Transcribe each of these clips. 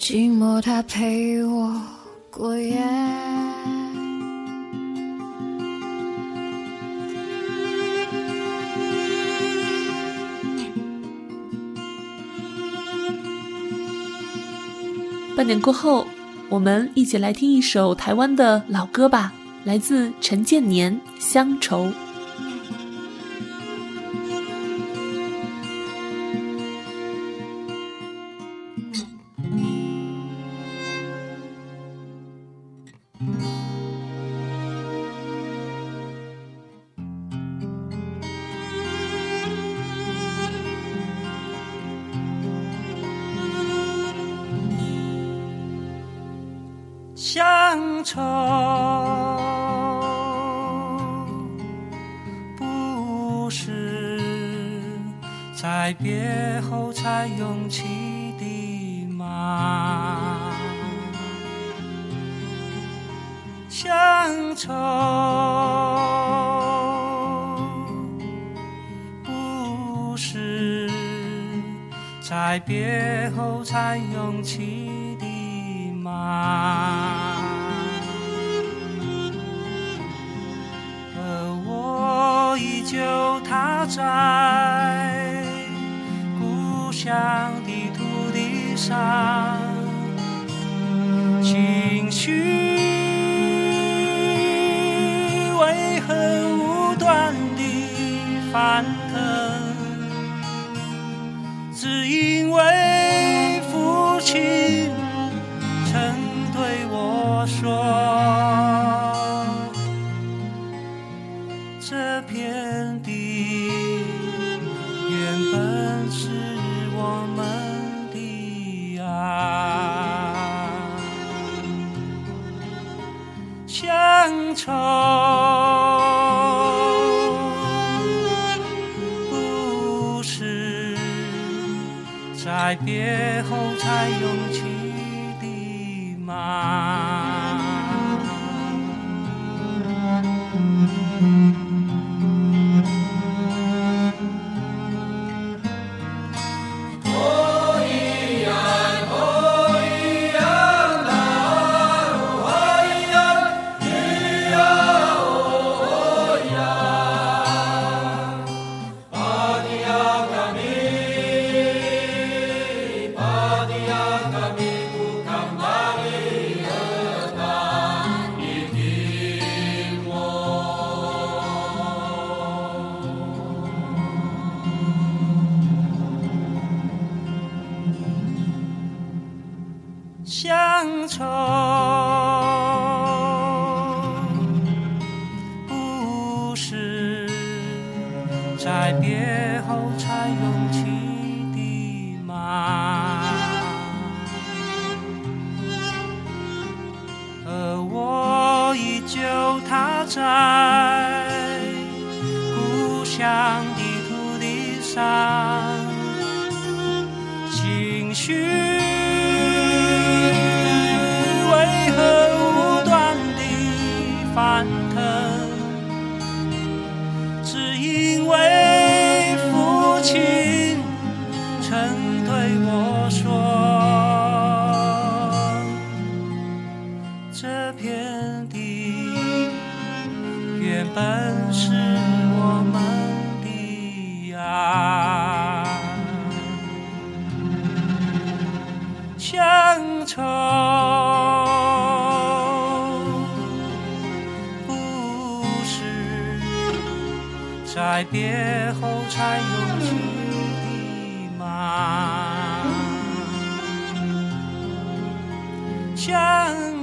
寂寞它陪我过夜。半点过后，我们一起来听一首台湾的老歌吧，来自陈建年《乡愁》。乡愁不是在别后才涌起的吗？乡愁不是在别后才涌起的吗？他在故乡的土地上，情绪为何无端地翻腾？只因为父亲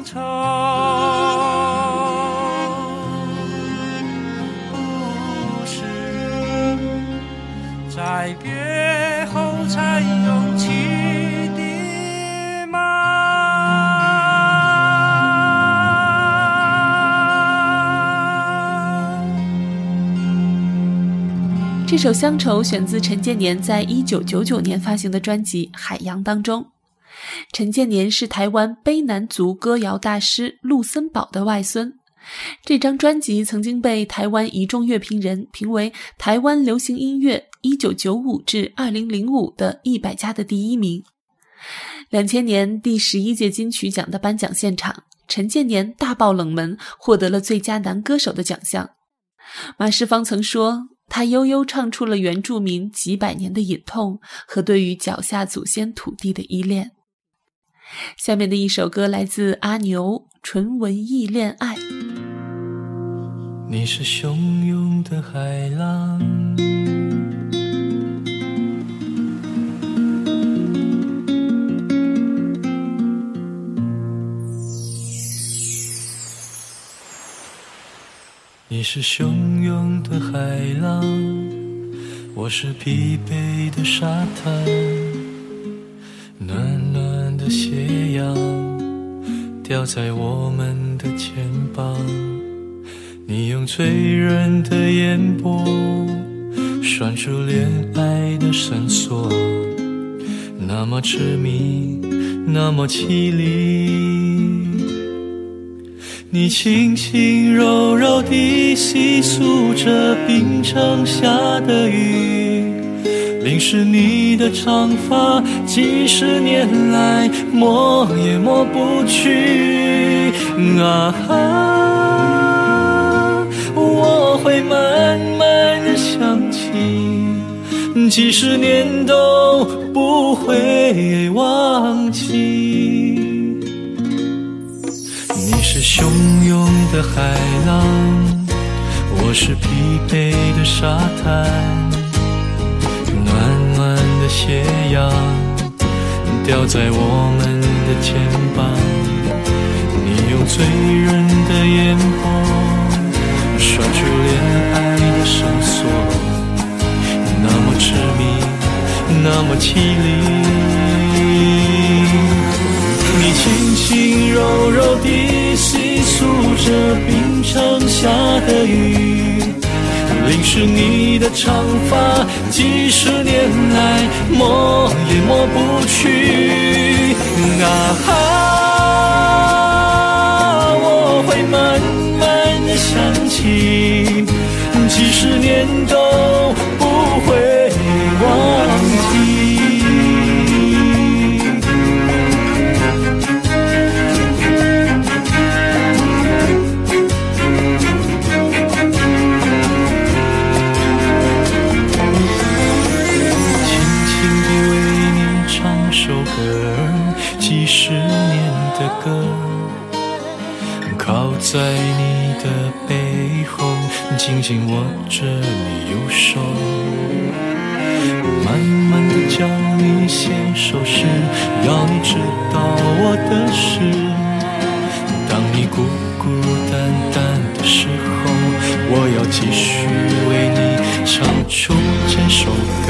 愁，不是在别后才涌起的吗？这首《乡愁》选自陈建年在一九九九年发行的专辑《海洋》当中。陈建年是台湾卑南族歌谣大师陆森堡的外孙。这张专辑曾经被台湾一众乐评人评为台湾流行音乐1995至2005的一百家的第一名。两千年第十一届金曲奖的颁奖现场，陈建年大爆冷门，获得了最佳男歌手的奖项。马世芳曾说，他悠悠唱出了原住民几百年的隐痛和对于脚下祖先土地的依恋。下面的一首歌来自阿牛，《纯文艺恋爱》。你是汹涌的海浪，你是汹涌的海浪，我是疲惫的沙滩，暖掉在我们的肩膀。你用醉人的眼波，拴住恋爱的绳索，那么痴迷，那么凄厉。你轻轻柔柔地细诉着冰城下的雨，淋湿你的长发，几十年来抹也抹不去。啊。我会慢慢的想起，几十年都不会忘记。你是汹涌的海浪，我是疲惫的沙滩，斜阳掉在我们的肩膀，你用醉人的眼波。拴住恋爱的绳索，那么痴迷，那么凄厉。你轻轻柔柔地细诉着冰城下的雨，淋湿你的长发，几十年来抹也抹不去。啊哈。几十年都向你写首诗，要你知道我的事。当你孤孤单单的时候，我要继续为你唱出这首歌。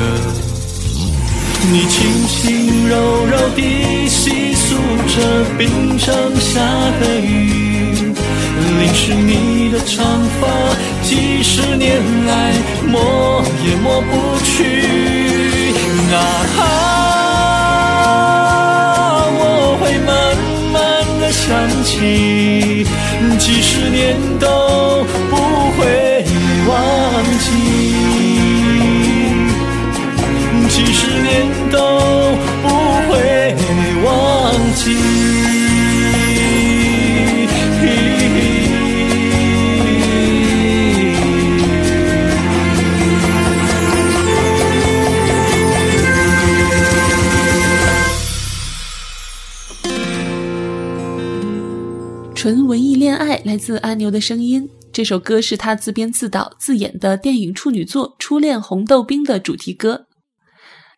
你轻轻柔柔地细诉着冰城下的雨，淋湿你的长发。几十年来抹也抹不去，啊！我会慢慢的想起，几十年都来自阿牛的声音。这首歌是他自编自导自演的电影处女作《初恋红豆冰》的主题歌。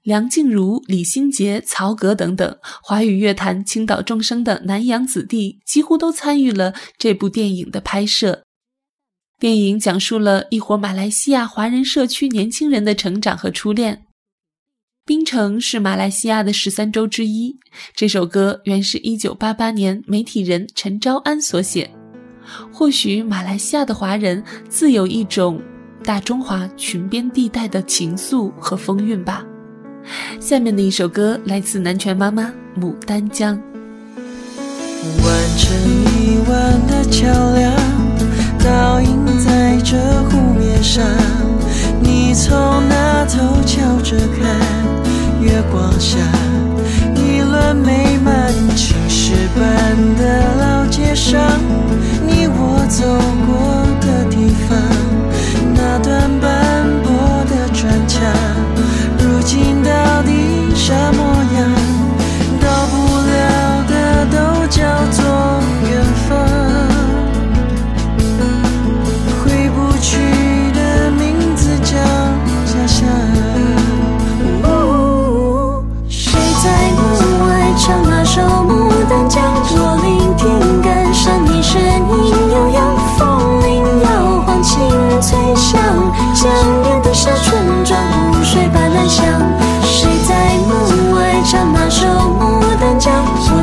梁静茹、李心洁、曹格等等华语乐坛倾倒众生的南洋子弟，几乎都参与了这部电影的拍摄。电影讲述了一伙马来西亚华人社区年轻人的成长和初恋。槟城是马来西亚的十三州之一。这首歌原是一九八八年媒体人陈昭安所写。或许马来西亚的华人自有一种大中华裙边地带的情愫和风韵吧。下面的一首歌来自南拳妈妈《牡丹江》。完成一万的桥梁，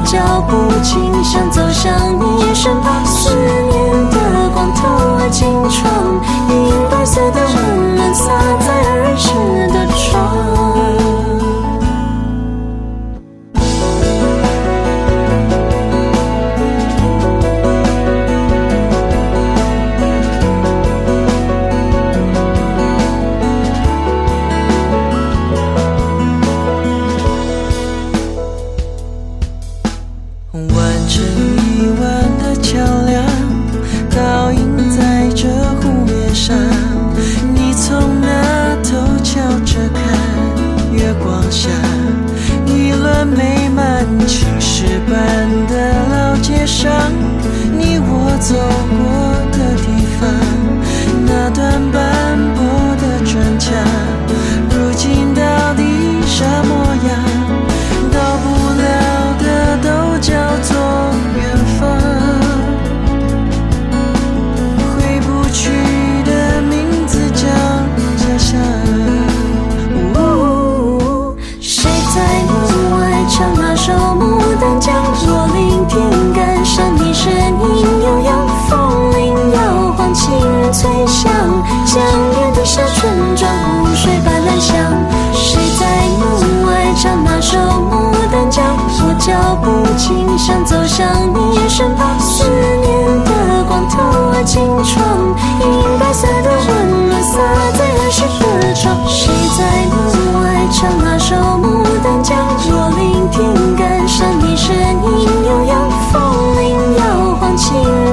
脚步轻，想走向你身旁，思念的光透了金窗，银白色的温暖洒在底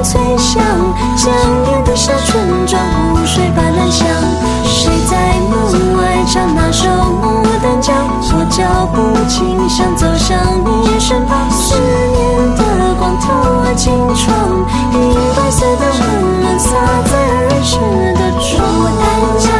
清脆响，江边的小村庄，湖水般蓝香。谁在门外唱那首《牡丹江》？我脚步轻，响走向你身旁，思念的光透进窗，银白色的温暖洒在儿时的窗。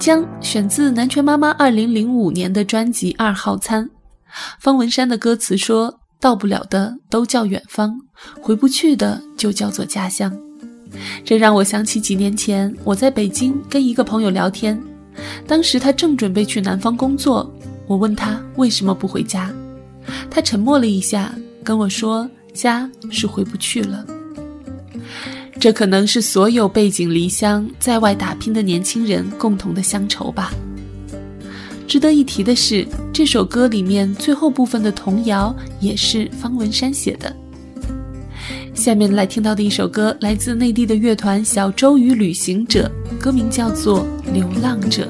江》选自南拳妈妈二零零五年的专辑《二号餐》。方文山的歌词说：“到不了的都叫远方，回不去的就叫做家乡。”这让我想起几年前我在北京跟一个朋友聊天，当时他正准备去南方工作，我问他为什么不回家，他沉默了一下，跟我说：“家是回不去了。”这可能是所有背井离乡在外打拼的年轻人共同的乡愁吧。值得一提的是，这首歌里面最后部分的童谣也是方文山写的。下面来听到的一首歌，来自内地的乐团小周与旅行者，歌名叫做《流浪者》。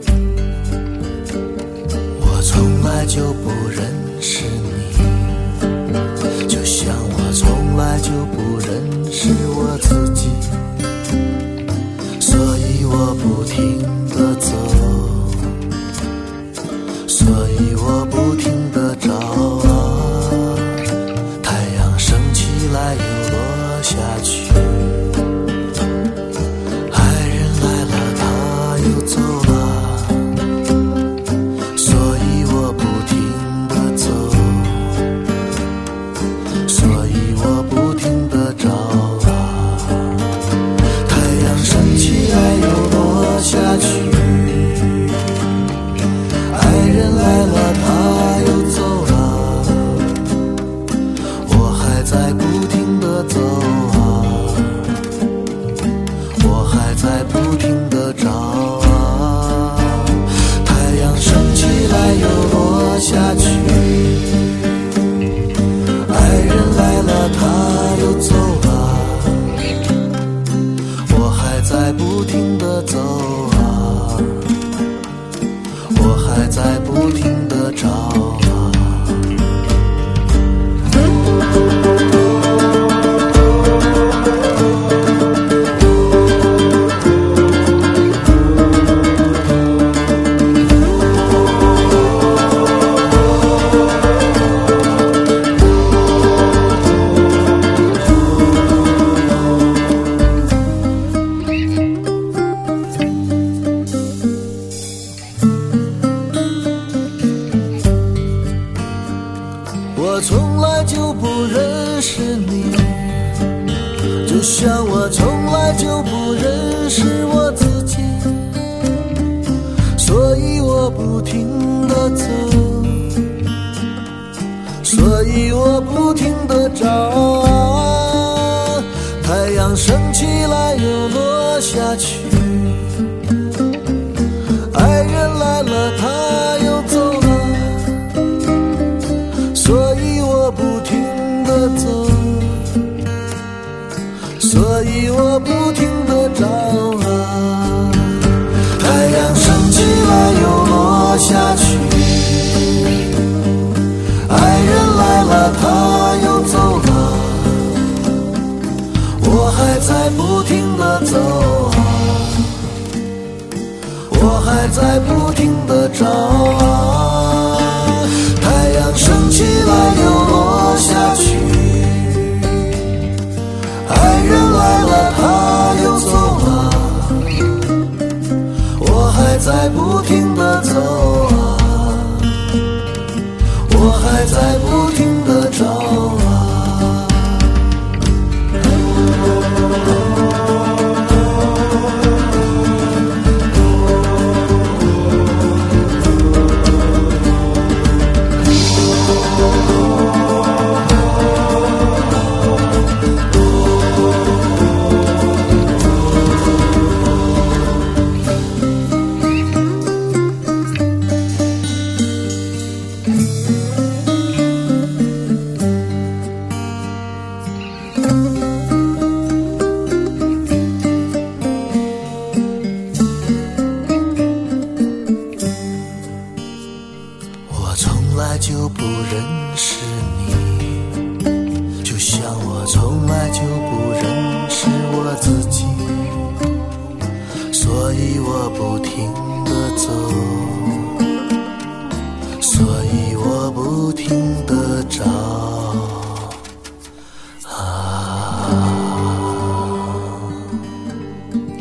我从来就不认识你，就像我从来就不停。的照啊。太阳升起来又落下去，爱人来了他又走了。我还在不停的走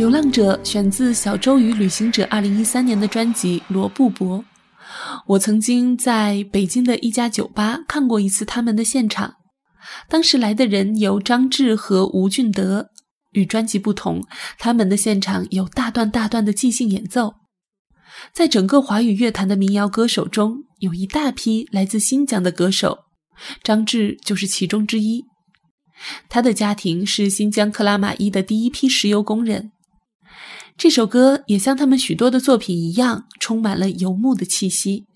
流浪者》选自小周与旅行者二零一三年的专辑《罗布泊》。我曾经在北京的一家酒吧看过一次他们的现场，当时来的人有张智和吴俊德。与专辑不同，他们的现场有大段大段的即兴演奏。在整个华语乐坛的民谣歌手中，有一大批来自新疆的歌手，张智就是其中之一。他的家庭是新疆克拉玛依的第一批石油工人。这首歌也像他们许多的作品一样，充满了游牧的气息。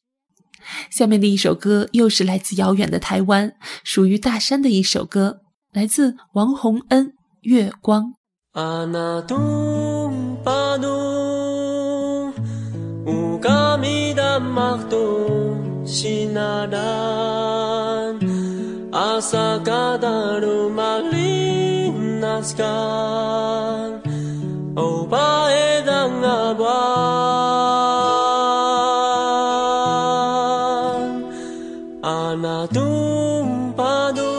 下面的一首歌又是来自遥远的台湾，属于大山的一首歌，来自王洪恩《月光》。あなたパドウカミダマトシナダン朝kada rumali naskan o baedan abar anatum padu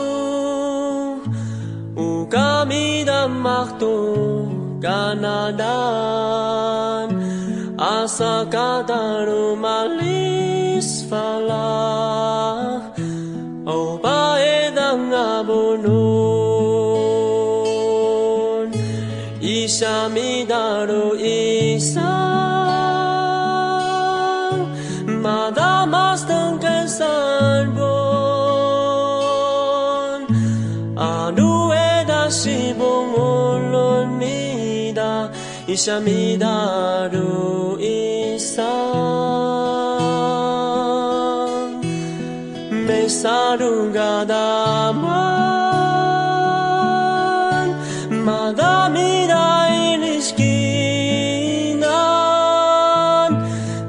ukamidan mahtu asakadaru mali isa midaru isa may sarungadaman madami dahil iskinan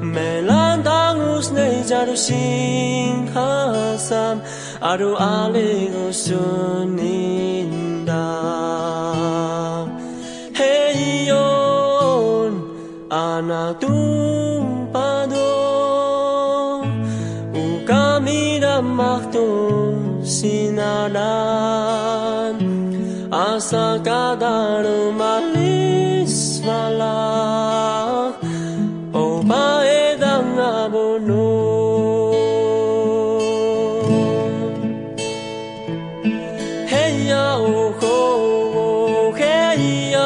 melantang usnay jarusing hasam aru aling usuninda jalan Asa kadar malis malah O mae dang Hey ya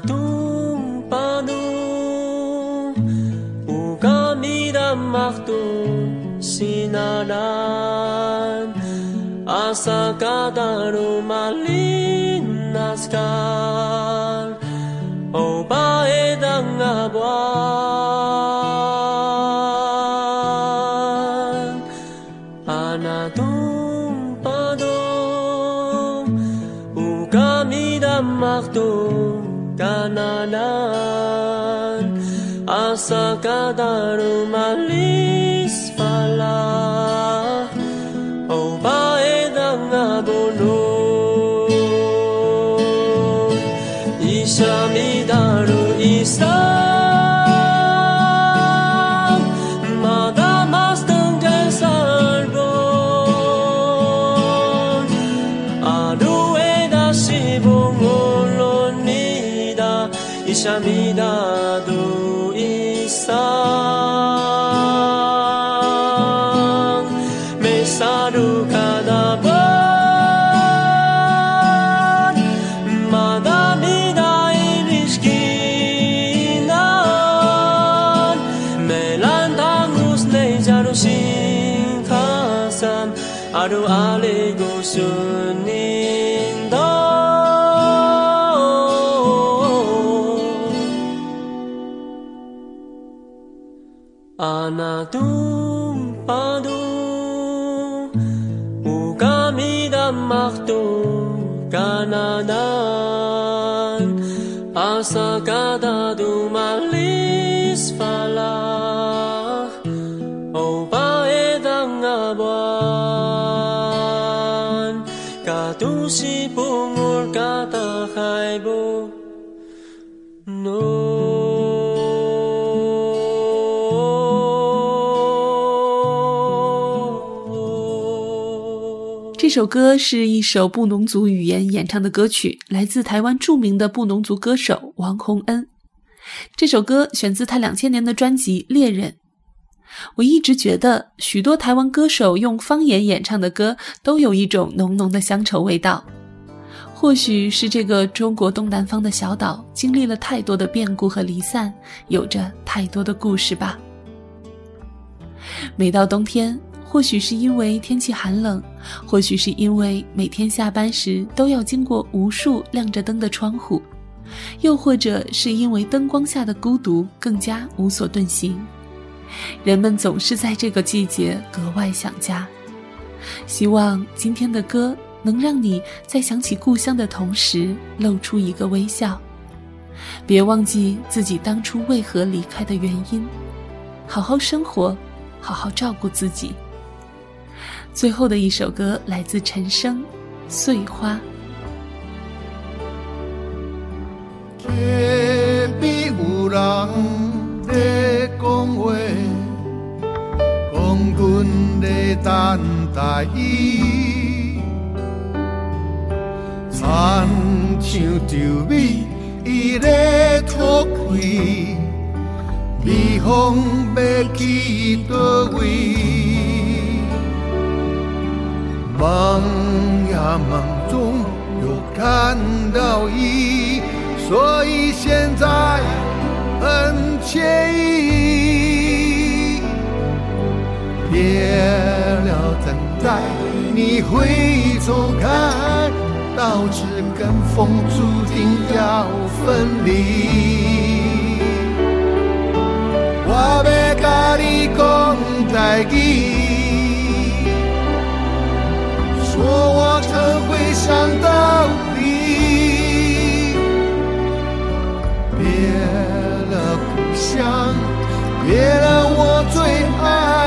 tumpanu ugamida martu sinanan asakadaru malinaskan obaedan abuan jalanan Asa kadar umalis pala. O baed ang abulon Isa mi daru isa deixa-me dar dor. 这首歌是一首布农族语言演唱的歌曲，来自台湾著名的布农族歌手王洪恩。这首歌选自他两千年的专辑《猎人》。我一直觉得，许多台湾歌手用方言演唱的歌都有一种浓浓的乡愁味道。或许是这个中国东南方的小岛经历了太多的变故和离散，有着太多的故事吧。每到冬天，或许是因为天气寒冷，或许是因为每天下班时都要经过无数亮着灯的窗户，又或者是因为灯光下的孤独更加无所遁形，人们总是在这个季节格外想家。希望今天的歌能让你在想起故乡的同时露出一个微笑，别忘记自己当初为何离开的原因，好好生活。好好照顾自己。最后的一首歌来自陈升，《碎花》。天边有人在讲话，阮在等待伊，亲像稻米伊在脱开。蜜蜂要去倒位？梦呀梦中又看到伊，所以现在很惬意。别了等待你会走开到此跟风注定要分离。我没甲你讲再见说我将会想到你别了故乡别了我最爱。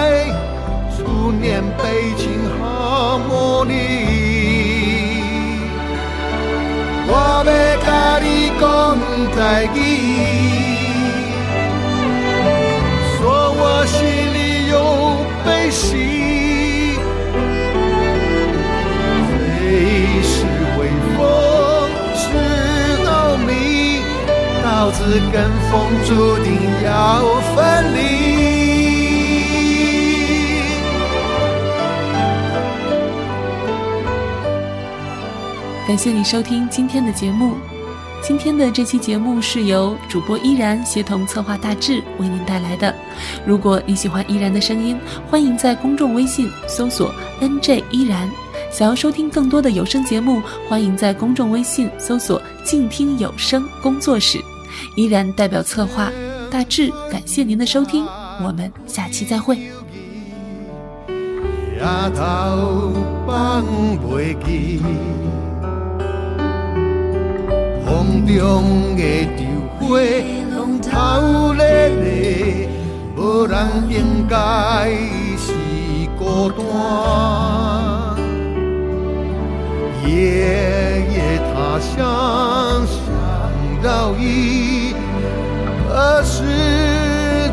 念悲情好魔力。我要甲你讲台语。我心里有悲喜，随时微风是稻米，稻子跟风注定要分离。感谢你收听今天的节目。今天的这期节目是由主播依然协同策划大致为您带来的。如果你喜欢依然的声音，欢迎在公众微信搜索 “nj 依然”。想要收听更多的有声节目，欢迎在公众微信搜索“静听有声工作室”。依然代表策划大致，感谢您的收听，我们下期再会。风中的稻花，透咧咧，无人应该是孤单。夜夜他乡想到伊，何时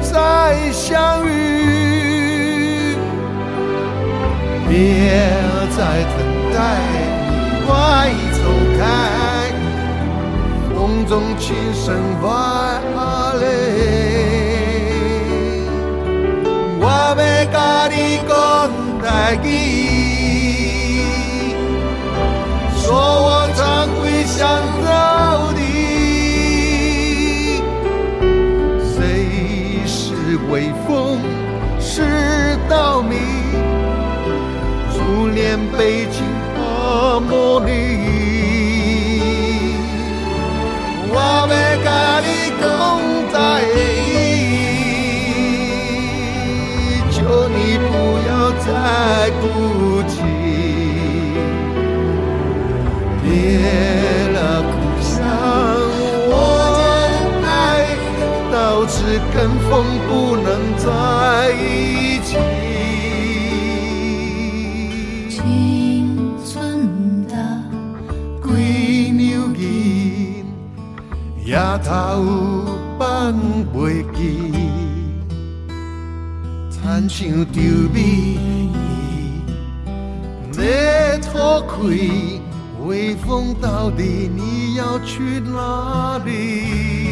再相遇？别再等待，快走开。风中轻声话嘞，我要甲你讲台语，说我常会想到你，谁是微风，是稻米，初恋悲情再哭泣，别了故乡，我爱到此跟风不能在一起。夜头放袂记，亲像稻米，要脱开，微风到底你要去哪里？